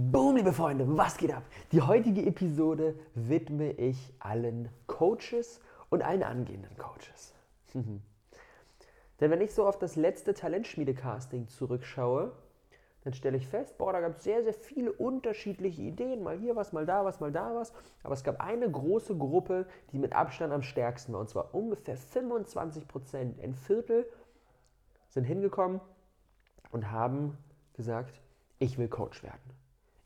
Boom, liebe Freunde, was geht ab? Die heutige Episode widme ich allen Coaches und allen angehenden Coaches. Denn wenn ich so auf das letzte Talentschmiede-Casting zurückschaue, dann stelle ich fest, boah, da gab es sehr, sehr viele unterschiedliche Ideen, mal hier was, mal da was, mal da was. Aber es gab eine große Gruppe, die mit Abstand am stärksten war, und zwar ungefähr 25 Prozent. Ein Viertel sind hingekommen und haben gesagt, ich will Coach werden.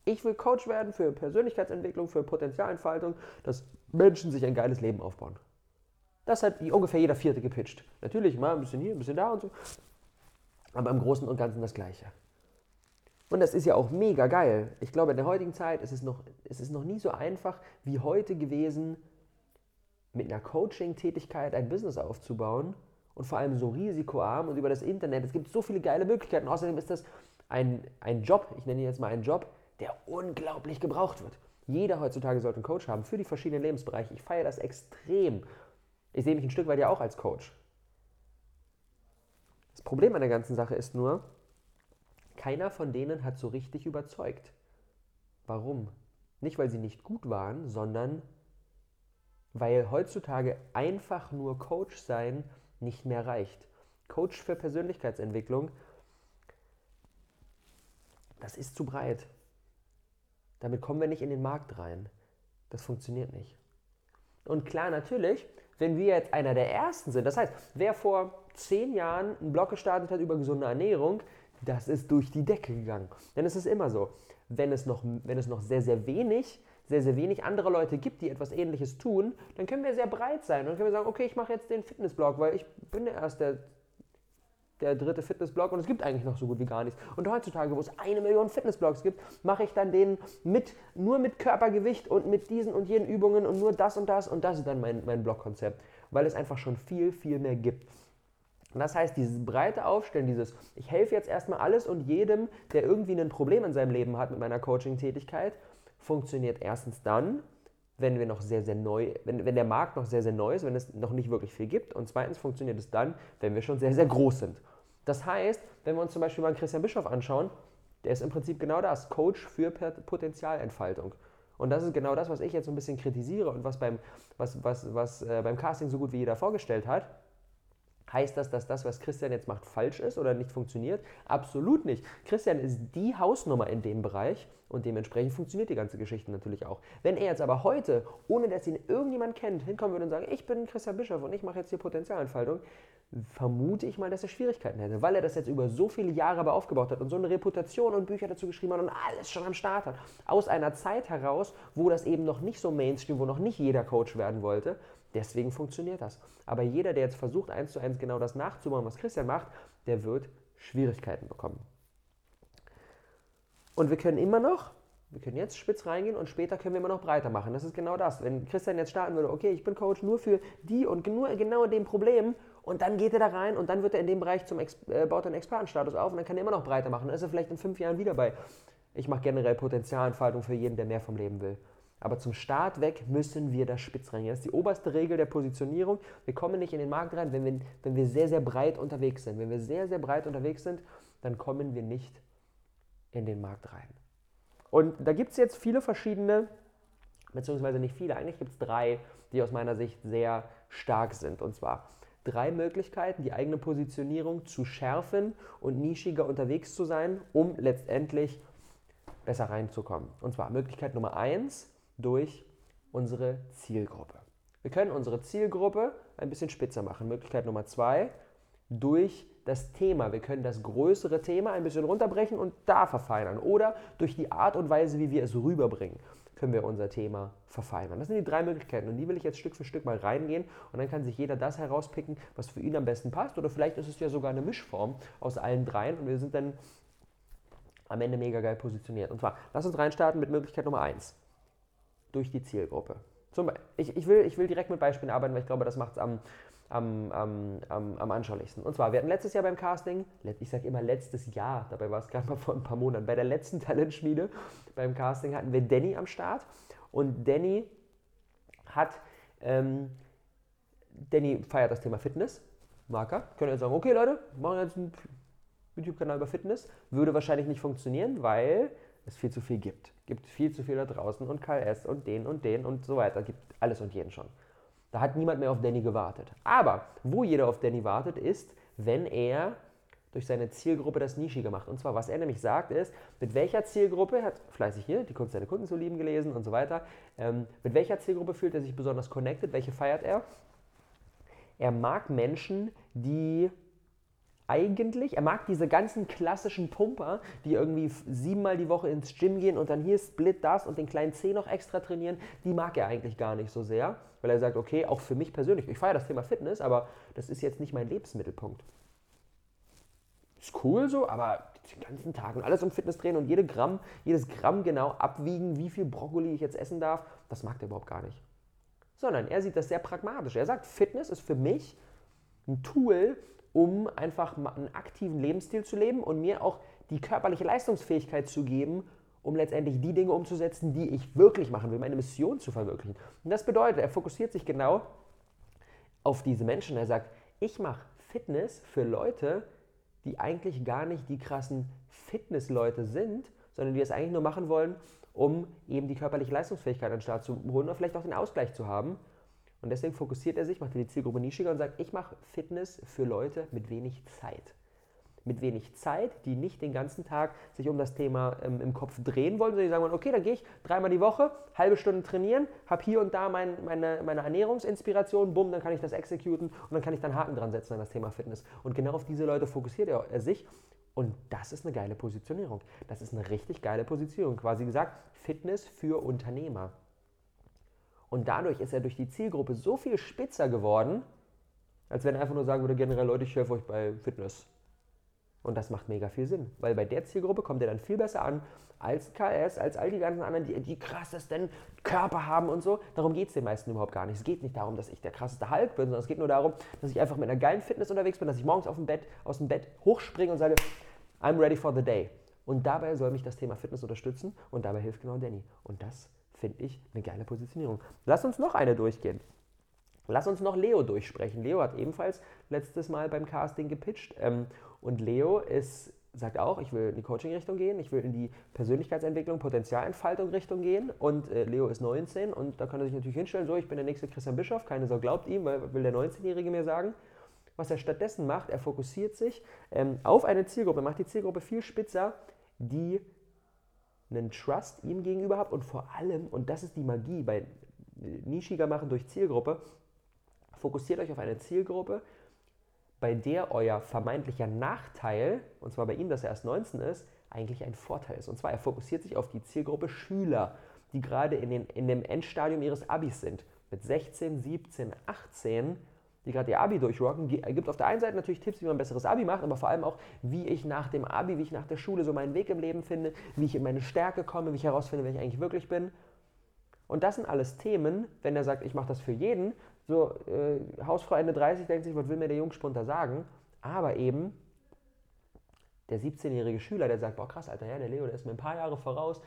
Ich will Coach werden für Persönlichkeitsentwicklung, für Potenzialentfaltung, dass Menschen sich ein geiles Leben aufbauen. Das hat ungefähr jeder Vierte gepitcht. Natürlich mal ein bisschen hier, ein bisschen da und so. Aber im Großen und Ganzen das Gleiche. Und das ist ja auch mega geil. Ich glaube, in der heutigen Zeit ist es noch, ist noch nie so einfach wie heute gewesen, mit einer Coaching-Tätigkeit ein Business aufzubauen und vor allem so risikoarm und über das Internet. Es gibt so viele geile Möglichkeiten. Außerdem ist das ein, ein Job, ich nenne jetzt mal einen Job, der unglaublich gebraucht wird. Jeder heutzutage sollte einen Coach haben für die verschiedenen Lebensbereiche. Ich feiere das extrem. Ich sehe mich ein Stück weit ja auch als Coach. Das Problem an der ganzen Sache ist nur, keiner von denen hat so richtig überzeugt. Warum? Nicht, weil sie nicht gut waren, sondern weil heutzutage einfach nur Coach sein nicht mehr reicht. Coach für Persönlichkeitsentwicklung, das ist zu breit. Damit kommen wir nicht in den Markt rein. Das funktioniert nicht. Und klar, natürlich, wenn wir jetzt einer der Ersten sind, das heißt, wer vor zehn Jahren einen Blog gestartet hat über gesunde Ernährung, das ist durch die Decke gegangen. Denn es ist immer so, wenn es noch, wenn es noch sehr, sehr wenig, sehr, sehr wenig andere Leute gibt, die etwas Ähnliches tun, dann können wir sehr breit sein. Dann können wir sagen, okay, ich mache jetzt den Fitnessblog, weil ich bin der Erste, der dritte Fitnessblog und es gibt eigentlich noch so gut wie gar nichts. Und heutzutage, wo es eine Million Fitnessblogs gibt, mache ich dann den mit, nur mit Körpergewicht und mit diesen und jenen Übungen und nur das und das und das ist dann mein, mein Blogkonzept, weil es einfach schon viel, viel mehr gibt. Das heißt, dieses breite Aufstellen, dieses, ich helfe jetzt erstmal alles und jedem, der irgendwie ein Problem in seinem Leben hat mit meiner Coaching-Tätigkeit, funktioniert erstens dann, wenn wir noch sehr, sehr neu, wenn, wenn der Markt noch sehr, sehr neu ist, wenn es noch nicht wirklich viel gibt. Und zweitens funktioniert es dann, wenn wir schon sehr, sehr groß sind. Das heißt, wenn wir uns zum Beispiel mal Christian Bischoff anschauen, der ist im Prinzip genau das, Coach für Potenzialentfaltung. Und das ist genau das, was ich jetzt so ein bisschen kritisiere und was beim, was, was, was, äh, beim Casting so gut wie jeder vorgestellt hat. Heißt das, dass das, was Christian jetzt macht, falsch ist oder nicht funktioniert? Absolut nicht. Christian ist die Hausnummer in dem Bereich und dementsprechend funktioniert die ganze Geschichte natürlich auch. Wenn er jetzt aber heute, ohne dass ihn irgendjemand kennt, hinkommen würde und sagen, ich bin Christian Bischof und ich mache jetzt hier Potenzialentfaltung, vermute ich mal, dass er Schwierigkeiten hätte, weil er das jetzt über so viele Jahre aber aufgebaut hat und so eine Reputation und Bücher dazu geschrieben hat und alles schon am Start hat. Aus einer Zeit heraus, wo das eben noch nicht so Mainstream, wo noch nicht jeder Coach werden wollte. Deswegen funktioniert das. Aber jeder, der jetzt versucht, eins zu eins genau das nachzumachen, was Christian macht, der wird Schwierigkeiten bekommen. Und wir können immer noch, wir können jetzt spitz reingehen und später können wir immer noch breiter machen. Das ist genau das. Wenn Christian jetzt starten würde, okay, ich bin Coach nur für die und nur genau dem Problem und dann geht er da rein und dann wird er in dem Bereich zum Ex äh, baut einen Expertenstatus auf und dann kann er immer noch breiter machen. Dann ist er vielleicht in fünf Jahren wieder bei. Ich mache generell Potenzialentfaltung für jeden, der mehr vom Leben will. Aber zum Start weg müssen wir da spitz reingehen. Das ist die oberste Regel der Positionierung. Wir kommen nicht in den Markt rein, wenn wir, wenn wir sehr, sehr breit unterwegs sind. Wenn wir sehr, sehr breit unterwegs sind, dann kommen wir nicht in den Markt rein. Und da gibt es jetzt viele verschiedene, beziehungsweise nicht viele, eigentlich gibt es drei, die aus meiner Sicht sehr stark sind. Und zwar drei Möglichkeiten, die eigene Positionierung zu schärfen und nischiger unterwegs zu sein, um letztendlich besser reinzukommen. Und zwar Möglichkeit Nummer eins, durch unsere Zielgruppe. Wir können unsere Zielgruppe ein bisschen spitzer machen. Möglichkeit Nummer zwei, durch das Thema. Wir können das größere Thema ein bisschen runterbrechen und da verfeinern. Oder durch die Art und Weise, wie wir es rüberbringen, können wir unser Thema verfeinern. Das sind die drei Möglichkeiten und die will ich jetzt Stück für Stück mal reingehen und dann kann sich jeder das herauspicken, was für ihn am besten passt. Oder vielleicht ist es ja sogar eine Mischform aus allen dreien und wir sind dann am Ende mega geil positioniert. Und zwar, lass uns reinstarten mit Möglichkeit Nummer eins durch die Zielgruppe. Zum, ich, ich, will, ich will direkt mit Beispielen arbeiten, weil ich glaube, das macht es am, am, am, am, am anschaulichsten. Und zwar, wir hatten letztes Jahr beim Casting, ich sage immer letztes Jahr, dabei war es gerade mal vor ein paar Monaten, bei der letzten Talentschmiede beim Casting hatten wir Danny am Start. Und Danny hat, ähm, Danny feiert das Thema Fitness, Marker. Können jetzt sagen, okay Leute, machen jetzt einen YouTube-Kanal über Fitness. Würde wahrscheinlich nicht funktionieren, weil es viel zu viel gibt. Gibt viel zu viel da draußen und KLS und den und den und so weiter. Gibt alles und jeden schon. Da hat niemand mehr auf Danny gewartet. Aber wo jeder auf Danny wartet, ist, wenn er durch seine Zielgruppe das Nischige macht. Und zwar, was er nämlich sagt, ist, mit welcher Zielgruppe, er hat fleißig hier die Kunst seine Kunden zu lieben gelesen und so weiter, ähm, mit welcher Zielgruppe fühlt er sich besonders connected, welche feiert er? Er mag Menschen, die eigentlich, er mag diese ganzen klassischen Pumper, die irgendwie siebenmal die Woche ins Gym gehen und dann hier Split das und den kleinen C noch extra trainieren, die mag er eigentlich gar nicht so sehr, weil er sagt, okay, auch für mich persönlich, ich feiere das Thema Fitness, aber das ist jetzt nicht mein Lebensmittelpunkt. Ist cool so, aber den ganzen Tag und alles um Fitness drehen und jede Gramm, jedes Gramm genau abwiegen, wie viel Brokkoli ich jetzt essen darf, das mag er überhaupt gar nicht. Sondern er sieht das sehr pragmatisch. Er sagt, Fitness ist für mich ein Tool, um einfach einen aktiven Lebensstil zu leben und mir auch die körperliche Leistungsfähigkeit zu geben, um letztendlich die Dinge umzusetzen, die ich wirklich machen will, meine Mission zu verwirklichen. Und das bedeutet, er fokussiert sich genau auf diese Menschen. Er sagt, ich mache Fitness für Leute, die eigentlich gar nicht die krassen Fitnessleute sind, sondern die es eigentlich nur machen wollen, um eben die körperliche Leistungsfähigkeit an den Start zu holen oder vielleicht auch den Ausgleich zu haben. Und deswegen fokussiert er sich, macht die Zielgruppe nischiger und sagt, ich mache Fitness für Leute mit wenig Zeit. Mit wenig Zeit, die nicht den ganzen Tag sich um das Thema ähm, im Kopf drehen wollen, sondern die sagen, okay, dann gehe ich dreimal die Woche, halbe Stunde trainieren, habe hier und da mein, meine, meine Ernährungsinspiration, bumm, dann kann ich das exekuten und dann kann ich dann Haken dran setzen an das Thema Fitness. Und genau auf diese Leute fokussiert er, er sich und das ist eine geile Positionierung. Das ist eine richtig geile Positionierung. Quasi gesagt, Fitness für Unternehmer. Und dadurch ist er durch die Zielgruppe so viel spitzer geworden, als wenn er einfach nur sagen würde, generell Leute, ich helfe euch bei Fitness. Und das macht mega viel Sinn, weil bei der Zielgruppe kommt er dann viel besser an als KS, als all die ganzen anderen, die die krassesten Körper haben und so. Darum geht es den meisten überhaupt gar nicht. Es geht nicht darum, dass ich der krasseste Hulk bin, sondern es geht nur darum, dass ich einfach mit einer geilen Fitness unterwegs bin, dass ich morgens auf dem Bett, aus dem Bett hochspringe und sage, I'm ready for the day. Und dabei soll mich das Thema Fitness unterstützen und dabei hilft genau Danny. Und das finde ich eine geile Positionierung. Lass uns noch eine durchgehen. Lass uns noch Leo durchsprechen. Leo hat ebenfalls letztes Mal beim Casting gepitcht. Ähm, und Leo ist, sagt auch, ich will in die Coaching-Richtung gehen, ich will in die Persönlichkeitsentwicklung, Potenzialentfaltung-Richtung gehen. Und äh, Leo ist 19 und da kann er sich natürlich hinstellen, so, ich bin der nächste Christian Bischof, keine Sau glaubt ihm, weil will der 19-Jährige mir sagen. Was er stattdessen macht, er fokussiert sich ähm, auf eine Zielgruppe, macht die Zielgruppe viel spitzer, die einen Trust ihm gegenüber habt und vor allem, und das ist die Magie bei nischiger machen durch Zielgruppe, fokussiert euch auf eine Zielgruppe, bei der euer vermeintlicher Nachteil, und zwar bei ihm, dass er erst 19 ist, eigentlich ein Vorteil ist. Und zwar, er fokussiert sich auf die Zielgruppe Schüler, die gerade in, den, in dem Endstadium ihres Abis sind. Mit 16, 17, 18 die gerade ihr Abi durchrocken, gibt auf der einen Seite natürlich Tipps, wie man ein besseres Abi macht, aber vor allem auch, wie ich nach dem Abi, wie ich nach der Schule so meinen Weg im Leben finde, wie ich in meine Stärke komme, wie ich herausfinde, wer ich eigentlich wirklich bin. Und das sind alles Themen, wenn er sagt, ich mache das für jeden, so äh, Hausfrau Ende 30 denkt sich, was will mir der Jungspunter sagen? Aber eben der 17-jährige Schüler, der sagt, boah krass, Alter, ja, der Leo, der ist mir ein paar Jahre voraus,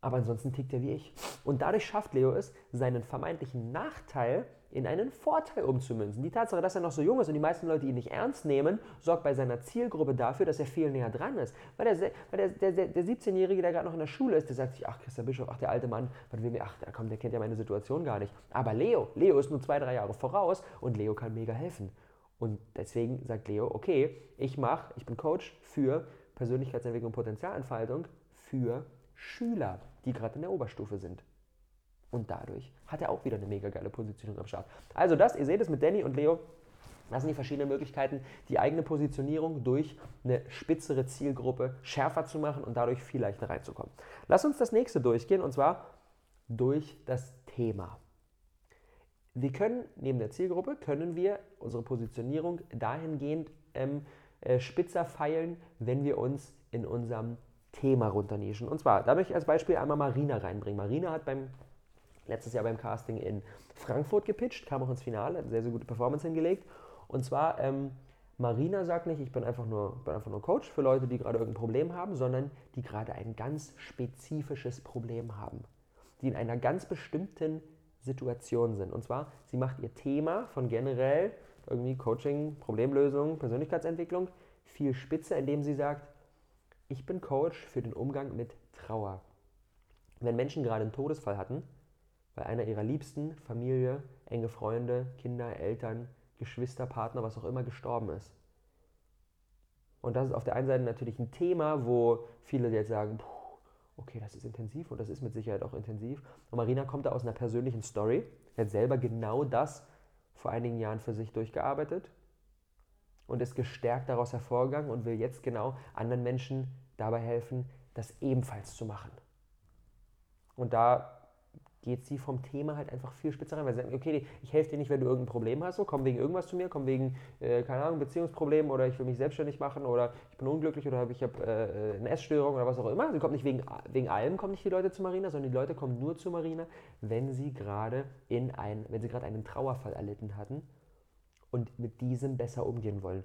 aber ansonsten tickt er wie ich. Und dadurch schafft Leo es, seinen vermeintlichen Nachteil in einen Vorteil umzumünzen. Die Tatsache, dass er noch so jung ist und die meisten Leute ihn nicht ernst nehmen, sorgt bei seiner Zielgruppe dafür, dass er viel näher dran ist. Weil der, weil der, der, der 17-Jährige, der gerade noch in der Schule ist, der sagt sich, ach, Christian Bischof, ach, der alte Mann, was will mir, ach, der, komm, der kennt ja meine Situation gar nicht. Aber Leo, Leo ist nur zwei, drei Jahre voraus und Leo kann mega helfen. Und deswegen sagt Leo, okay, ich mache, ich bin Coach für Persönlichkeitsentwicklung und Potenzialentfaltung für Schüler, die gerade in der Oberstufe sind. Und dadurch hat er auch wieder eine mega geile Positionierung am Start. Also das, ihr seht es mit Danny und Leo, das sind die verschiedenen Möglichkeiten, die eigene Positionierung durch eine spitzere Zielgruppe schärfer zu machen und dadurch viel leichter reinzukommen. Lass uns das nächste durchgehen und zwar durch das Thema. Wir können neben der Zielgruppe können wir unsere Positionierung dahingehend ähm, äh, spitzer feilen, wenn wir uns in unserem Thema runternischen. Und zwar, da möchte ich als Beispiel einmal Marina reinbringen. Marina hat beim letztes Jahr beim Casting in Frankfurt gepitcht, kam auch ins Finale, hat sehr, sehr gute Performance hingelegt. Und zwar, ähm, Marina sagt nicht, ich bin einfach, nur, bin einfach nur Coach für Leute, die gerade irgendein Problem haben, sondern die gerade ein ganz spezifisches Problem haben. Die in einer ganz bestimmten Situation sind. Und zwar, sie macht ihr Thema von generell irgendwie Coaching, Problemlösung, Persönlichkeitsentwicklung viel spitzer, indem sie sagt, ich bin Coach für den Umgang mit Trauer. Wenn Menschen gerade einen Todesfall hatten, weil einer ihrer Liebsten, Familie, enge Freunde, Kinder, Eltern, Geschwister, Partner, was auch immer gestorben ist. Und das ist auf der einen Seite natürlich ein Thema, wo viele jetzt sagen, okay, das ist intensiv und das ist mit Sicherheit auch intensiv. Und Marina kommt da aus einer persönlichen Story, hat selber genau das vor einigen Jahren für sich durchgearbeitet und ist gestärkt daraus hervorgegangen und will jetzt genau anderen Menschen dabei helfen, das ebenfalls zu machen. Und da geht sie vom Thema halt einfach viel spitzer rein, weil sie sagt, okay, ich helfe dir nicht, wenn du irgendein Problem hast, so, komm wegen irgendwas zu mir, komm wegen, äh, keine Ahnung, Beziehungsproblem oder ich will mich selbstständig machen oder ich bin unglücklich oder ich habe äh, eine Essstörung oder was auch immer. Sie kommt nicht wegen, wegen allem, kommen nicht die Leute zu Marina, sondern die Leute kommen nur zu Marina, wenn sie gerade in ein, wenn sie gerade einen Trauerfall erlitten hatten und mit diesem besser umgehen wollen.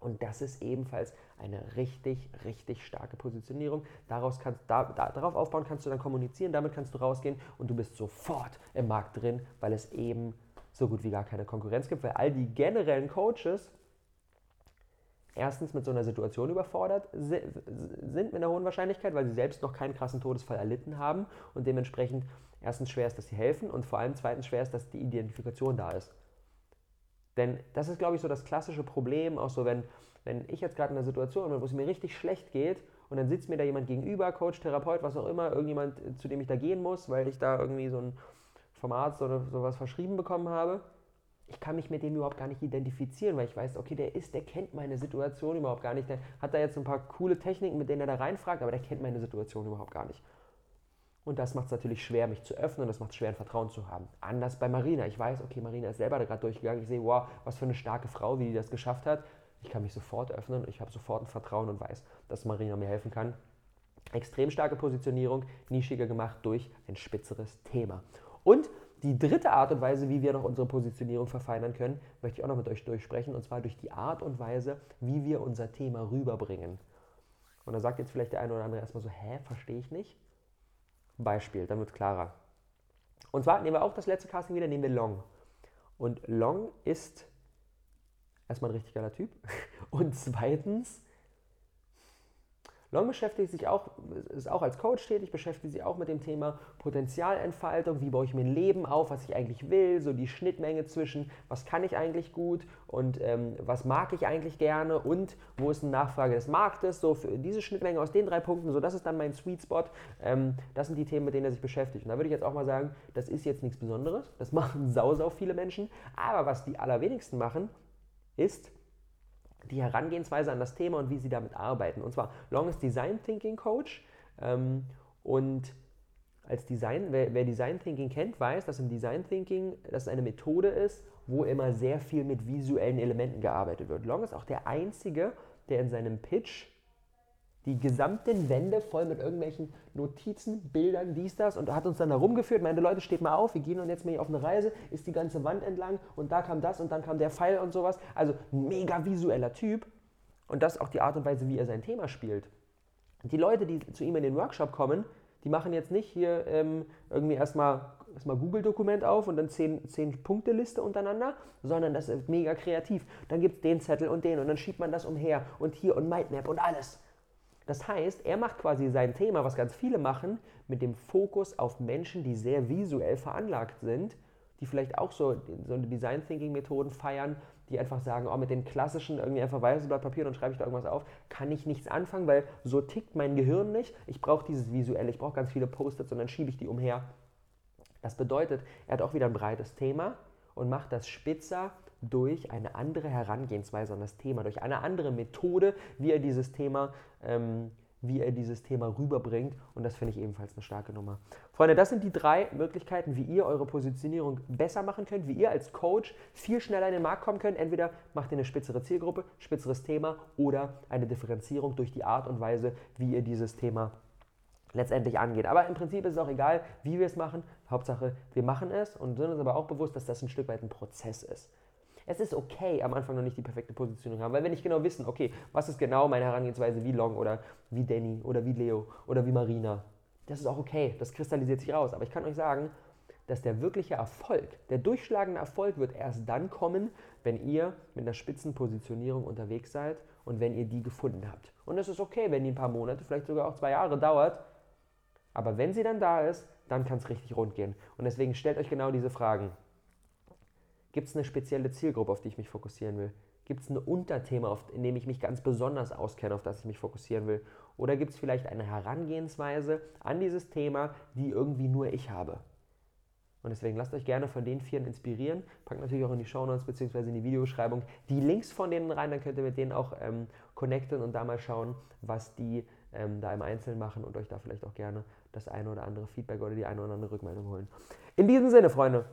Und das ist ebenfalls eine richtig, richtig starke Positionierung. Daraus kannst, da, da, darauf aufbauen kannst du dann kommunizieren, damit kannst du rausgehen und du bist sofort im Markt drin, weil es eben so gut wie gar keine Konkurrenz gibt, weil all die generellen Coaches erstens mit so einer Situation überfordert sind mit einer hohen Wahrscheinlichkeit, weil sie selbst noch keinen krassen Todesfall erlitten haben und dementsprechend erstens schwer ist, dass sie helfen und vor allem zweitens schwer ist, dass die Identifikation da ist. Denn das ist, glaube ich, so das klassische Problem, auch so, wenn, wenn ich jetzt gerade in einer Situation bin, wo es mir richtig schlecht geht und dann sitzt mir da jemand gegenüber, Coach, Therapeut, was auch immer, irgendjemand, zu dem ich da gehen muss, weil ich da irgendwie so ein vom Arzt oder sowas verschrieben bekommen habe. Ich kann mich mit dem überhaupt gar nicht identifizieren, weil ich weiß, okay, der ist, der kennt meine Situation überhaupt gar nicht. Der hat da jetzt ein paar coole Techniken, mit denen er da reinfragt, aber der kennt meine Situation überhaupt gar nicht. Und das macht es natürlich schwer, mich zu öffnen und das macht es schwer, ein Vertrauen zu haben. Anders bei Marina. Ich weiß, okay, Marina ist selber da gerade durchgegangen. Ich sehe, wow, was für eine starke Frau, wie die das geschafft hat. Ich kann mich sofort öffnen und ich habe sofort ein Vertrauen und weiß, dass Marina mir helfen kann. Extrem starke Positionierung, nischiger gemacht durch ein spitzeres Thema. Und die dritte Art und Weise, wie wir noch unsere Positionierung verfeinern können, möchte ich auch noch mit euch durchsprechen, und zwar durch die Art und Weise, wie wir unser Thema rüberbringen. Und da sagt jetzt vielleicht der eine oder andere erstmal so, hä, verstehe ich nicht. Beispiel, dann wird es klarer. Und zwar nehmen wir auch das letzte Casting wieder, nehmen wir Long. Und Long ist erstmal ein richtig geiler Typ. Und zweitens Long beschäftigt sich auch, ist auch als Coach tätig, beschäftigt sich auch mit dem Thema Potenzialentfaltung, wie baue ich mir ein Leben auf, was ich eigentlich will, so die Schnittmenge zwischen, was kann ich eigentlich gut und ähm, was mag ich eigentlich gerne? Und wo ist eine Nachfrage des Marktes, so für diese Schnittmenge aus den drei Punkten, so das ist dann mein Sweet Spot, ähm, das sind die Themen, mit denen er sich beschäftigt. Und da würde ich jetzt auch mal sagen, das ist jetzt nichts Besonderes, das machen sau, sau viele Menschen, aber was die allerwenigsten machen, ist, die Herangehensweise an das Thema und wie sie damit arbeiten. Und zwar Long ist Design Thinking Coach ähm, und als Design, wer, wer, Design Thinking kennt, weiß, dass im Design Thinking das eine Methode ist, wo immer sehr viel mit visuellen Elementen gearbeitet wird. Long ist auch der einzige, der in seinem Pitch die gesamten Wände voll mit irgendwelchen Notizen, Bildern, dies, das und hat uns dann da rumgeführt, meinte, Leute, steht mal auf, wir gehen und jetzt mal hier auf eine Reise, ist die ganze Wand entlang und da kam das und dann kam der Pfeil und sowas. Also mega visueller Typ und das ist auch die Art und Weise, wie er sein Thema spielt. Die Leute, die zu ihm in den Workshop kommen, die machen jetzt nicht hier ähm, irgendwie erstmal erstmal Google-Dokument auf und dann 10, 10 Punkte Liste untereinander, sondern das ist mega kreativ. Dann gibt es den Zettel und den und dann schiebt man das umher und hier und Mindmap und alles. Das heißt, er macht quasi sein Thema, was ganz viele machen, mit dem Fokus auf Menschen, die sehr visuell veranlagt sind, die vielleicht auch so, so Design Thinking Methoden feiern, die einfach sagen, oh, mit den klassischen irgendwie einfach weißes Blatt Papier, dann schreibe ich da irgendwas auf, kann ich nichts anfangen, weil so tickt mein Gehirn nicht. Ich brauche dieses visuelle, ich brauche ganz viele Post-its und dann schiebe ich die umher. Das bedeutet, er hat auch wieder ein breites Thema und macht das spitzer durch eine andere Herangehensweise an das Thema, durch eine andere Methode, wie er dieses Thema, ähm, wie er dieses Thema rüberbringt. Und das finde ich ebenfalls eine starke Nummer. Freunde, das sind die drei Möglichkeiten, wie ihr eure Positionierung besser machen könnt, wie ihr als Coach viel schneller in den Markt kommen könnt. Entweder macht ihr eine spitzere Zielgruppe, spitzeres Thema oder eine Differenzierung durch die Art und Weise, wie ihr dieses Thema letztendlich angeht. Aber im Prinzip ist es auch egal, wie wir es machen. Hauptsache, wir machen es und sind uns aber auch bewusst, dass das ein Stück weit ein Prozess ist. Es ist okay, am Anfang noch nicht die perfekte Positionierung haben, weil wir nicht genau wissen, okay, was ist genau meine Herangehensweise wie Long oder wie Danny oder wie Leo oder wie Marina. Das ist auch okay, das kristallisiert sich raus. Aber ich kann euch sagen, dass der wirkliche Erfolg, der durchschlagende Erfolg wird erst dann kommen, wenn ihr mit einer Spitzenpositionierung unterwegs seid und wenn ihr die gefunden habt. Und es ist okay, wenn die ein paar Monate, vielleicht sogar auch zwei Jahre dauert. Aber wenn sie dann da ist, dann kann es richtig rund gehen. Und deswegen stellt euch genau diese Fragen. Gibt es eine spezielle Zielgruppe, auf die ich mich fokussieren will? Gibt es ein Unterthema, auf, in dem ich mich ganz besonders auskenne, auf das ich mich fokussieren will? Oder gibt es vielleicht eine Herangehensweise an dieses Thema, die irgendwie nur ich habe? Und deswegen lasst euch gerne von den Vieren inspirieren. Packt natürlich auch in die Shownotes bzw. in die Videobeschreibung die Links von denen rein, dann könnt ihr mit denen auch ähm, connecten und da mal schauen, was die ähm, da im Einzelnen machen und euch da vielleicht auch gerne das eine oder andere Feedback oder die eine oder andere Rückmeldung holen. In diesem Sinne, Freunde,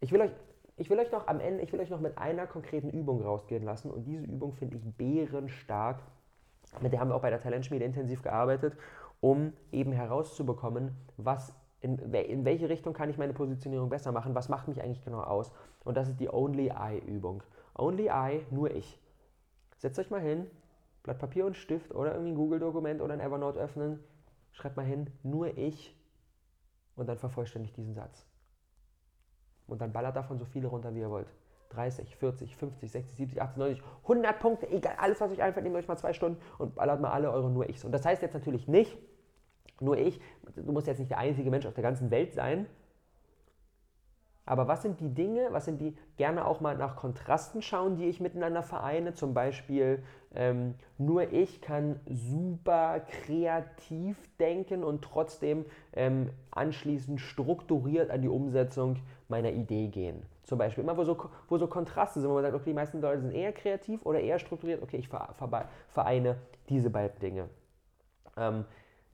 ich will euch, ich will euch noch am Ende, ich will euch noch mit einer konkreten Übung rausgehen lassen und diese Übung finde ich bärenstark. Mit der haben wir auch bei der Talentschmiede intensiv gearbeitet, um eben herauszubekommen, was in, in, welche Richtung kann ich meine Positionierung besser machen, was macht mich eigentlich genau aus. Und das ist die Only I-Übung. Only I, nur ich. Setzt euch mal hin, Blatt Papier und Stift oder irgendwie ein Google-Dokument oder ein Evernote öffnen, schreibt mal hin, nur ich und dann vervollständigt diesen Satz. Und dann ballert davon so viele runter, wie ihr wollt. 30, 40, 50, 60, 70, 80, 90, 100 Punkte, egal, alles, was euch einfällt, nehmt euch mal zwei Stunden und ballert mal alle eure nur ichs. Und das heißt jetzt natürlich nicht, nur ich, du musst jetzt nicht der einzige Mensch auf der ganzen Welt sein. Aber was sind die Dinge, was sind die, gerne auch mal nach Kontrasten schauen, die ich miteinander vereine? Zum Beispiel, ähm, nur ich kann super kreativ denken und trotzdem ähm, anschließend strukturiert an die Umsetzung meiner Idee gehen. Zum Beispiel immer, wo so, wo so Kontraste sind, wo man sagt, okay, die meisten Leute sind eher kreativ oder eher strukturiert. Okay, ich vereine diese beiden Dinge. Ähm,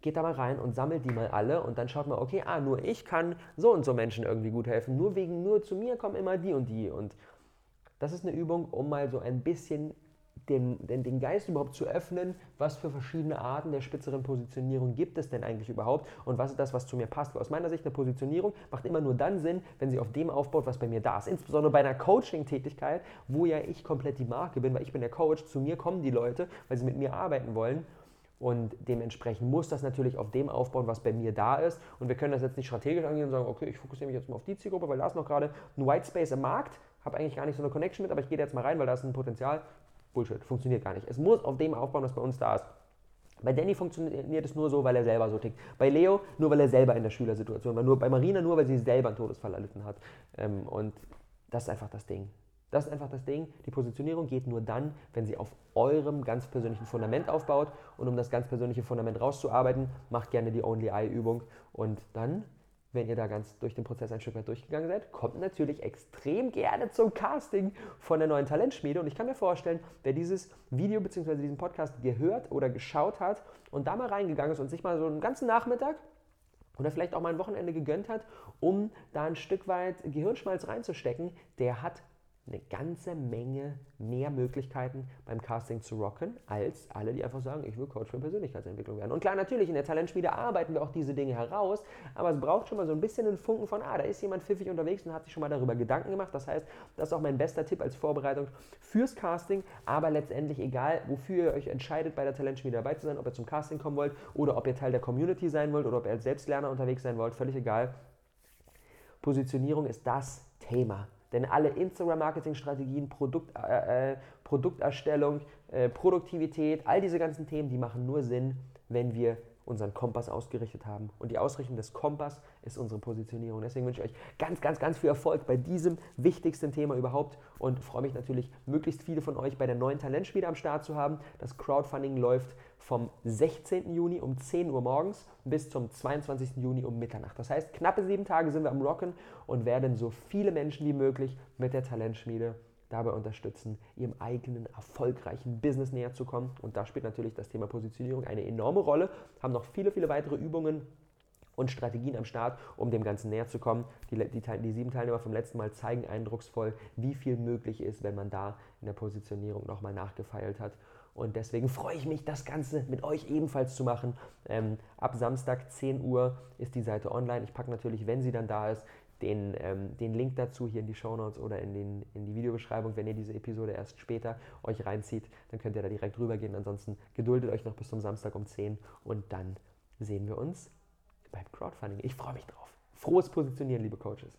geht da mal rein und sammelt die mal alle und dann schaut mal, okay, ah, nur ich kann so und so Menschen irgendwie gut helfen. Nur wegen, nur zu mir kommen immer die und die. Und das ist eine Übung, um mal so ein bisschen den, den, den Geist überhaupt zu öffnen, was für verschiedene Arten der spitzeren Positionierung gibt es denn eigentlich überhaupt und was ist das, was zu mir passt. Aus meiner Sicht eine Positionierung macht immer nur dann Sinn, wenn sie auf dem aufbaut, was bei mir da ist. Insbesondere bei einer Coaching-Tätigkeit, wo ja ich komplett die Marke bin, weil ich bin der Coach, zu mir kommen die Leute, weil sie mit mir arbeiten wollen und dementsprechend muss das natürlich auf dem aufbauen, was bei mir da ist. Und wir können das jetzt nicht strategisch angehen und sagen, okay, ich fokussiere mich jetzt mal auf die Zielgruppe, weil da ist noch gerade ein White Space im Markt, habe eigentlich gar nicht so eine Connection mit, aber ich gehe jetzt mal rein, weil da ist ein Potenzial. Bullshit, funktioniert gar nicht. Es muss auf dem aufbauen, was bei uns da ist. Bei Danny funktioniert es nur so, weil er selber so tickt. Bei Leo nur, weil er selber in der Schülersituation war. Nur bei Marina nur, weil sie selber einen Todesfall erlitten hat. Ähm, und das ist einfach das Ding. Das ist einfach das Ding. Die Positionierung geht nur dann, wenn sie auf eurem ganz persönlichen Fundament aufbaut. Und um das ganz persönliche Fundament rauszuarbeiten, macht gerne die Only Eye-Übung. Und dann, wenn ihr da ganz durch den Prozess ein Stück weit durchgegangen seid, kommt natürlich extrem gerne zum Casting von der neuen Talentschmiede. Und ich kann mir vorstellen, wer dieses Video bzw. diesen Podcast gehört oder geschaut hat und da mal reingegangen ist und sich mal so einen ganzen Nachmittag oder vielleicht auch mal ein Wochenende gegönnt hat, um da ein Stück weit Gehirnschmalz reinzustecken, der hat eine ganze Menge mehr Möglichkeiten beim Casting zu rocken, als alle, die einfach sagen, ich will Coach für Persönlichkeitsentwicklung werden. Und klar, natürlich, in der Talentschmiede arbeiten wir auch diese Dinge heraus, aber es braucht schon mal so ein bisschen einen Funken von, ah, da ist jemand pfiffig unterwegs und hat sich schon mal darüber Gedanken gemacht. Das heißt, das ist auch mein bester Tipp als Vorbereitung fürs Casting, aber letztendlich egal, wofür ihr euch entscheidet, bei der Talentschmiede dabei zu sein, ob ihr zum Casting kommen wollt oder ob ihr Teil der Community sein wollt oder ob ihr als Selbstlerner unterwegs sein wollt, völlig egal. Positionierung ist das Thema denn alle Instagram-Marketing-Strategien, Produkt, äh, äh, Produkterstellung, äh, Produktivität, all diese ganzen Themen, die machen nur Sinn, wenn wir unseren Kompass ausgerichtet haben. Und die Ausrichtung des Kompass ist unsere Positionierung. Deswegen wünsche ich euch ganz, ganz, ganz viel Erfolg bei diesem wichtigsten Thema überhaupt und freue mich natürlich, möglichst viele von euch bei der neuen Talentspiele am Start zu haben. Das Crowdfunding läuft vom 16. Juni um 10 Uhr morgens bis zum 22. Juni um Mitternacht. Das heißt, knappe sieben Tage sind wir am Rocken und werden so viele Menschen wie möglich mit der Talentschmiede dabei unterstützen, ihrem eigenen erfolgreichen Business näher zu kommen. Und da spielt natürlich das Thema Positionierung eine enorme Rolle. Haben noch viele, viele weitere Übungen und Strategien am Start, um dem Ganzen näher zu kommen. Die, die, die, sieben Teilnehmer vom letzten Mal zeigen eindrucksvoll, wie viel möglich ist, wenn man da in der Positionierung nochmal nachgefeilt hat. Und deswegen freue ich mich, das Ganze mit euch ebenfalls zu machen. Ähm, ab Samstag 10 Uhr ist die Seite online. Ich packe natürlich, wenn sie dann da ist, den, ähm, den Link dazu hier in die Show Notes oder in, den, in die Videobeschreibung, wenn ihr diese Episode erst später euch reinzieht, dann könnt ihr da direkt rübergehen. Ansonsten geduldet euch noch bis zum Samstag um 10 und dann sehen wir uns beim Crowdfunding. Ich freue mich drauf. Frohes Positionieren, liebe Coaches.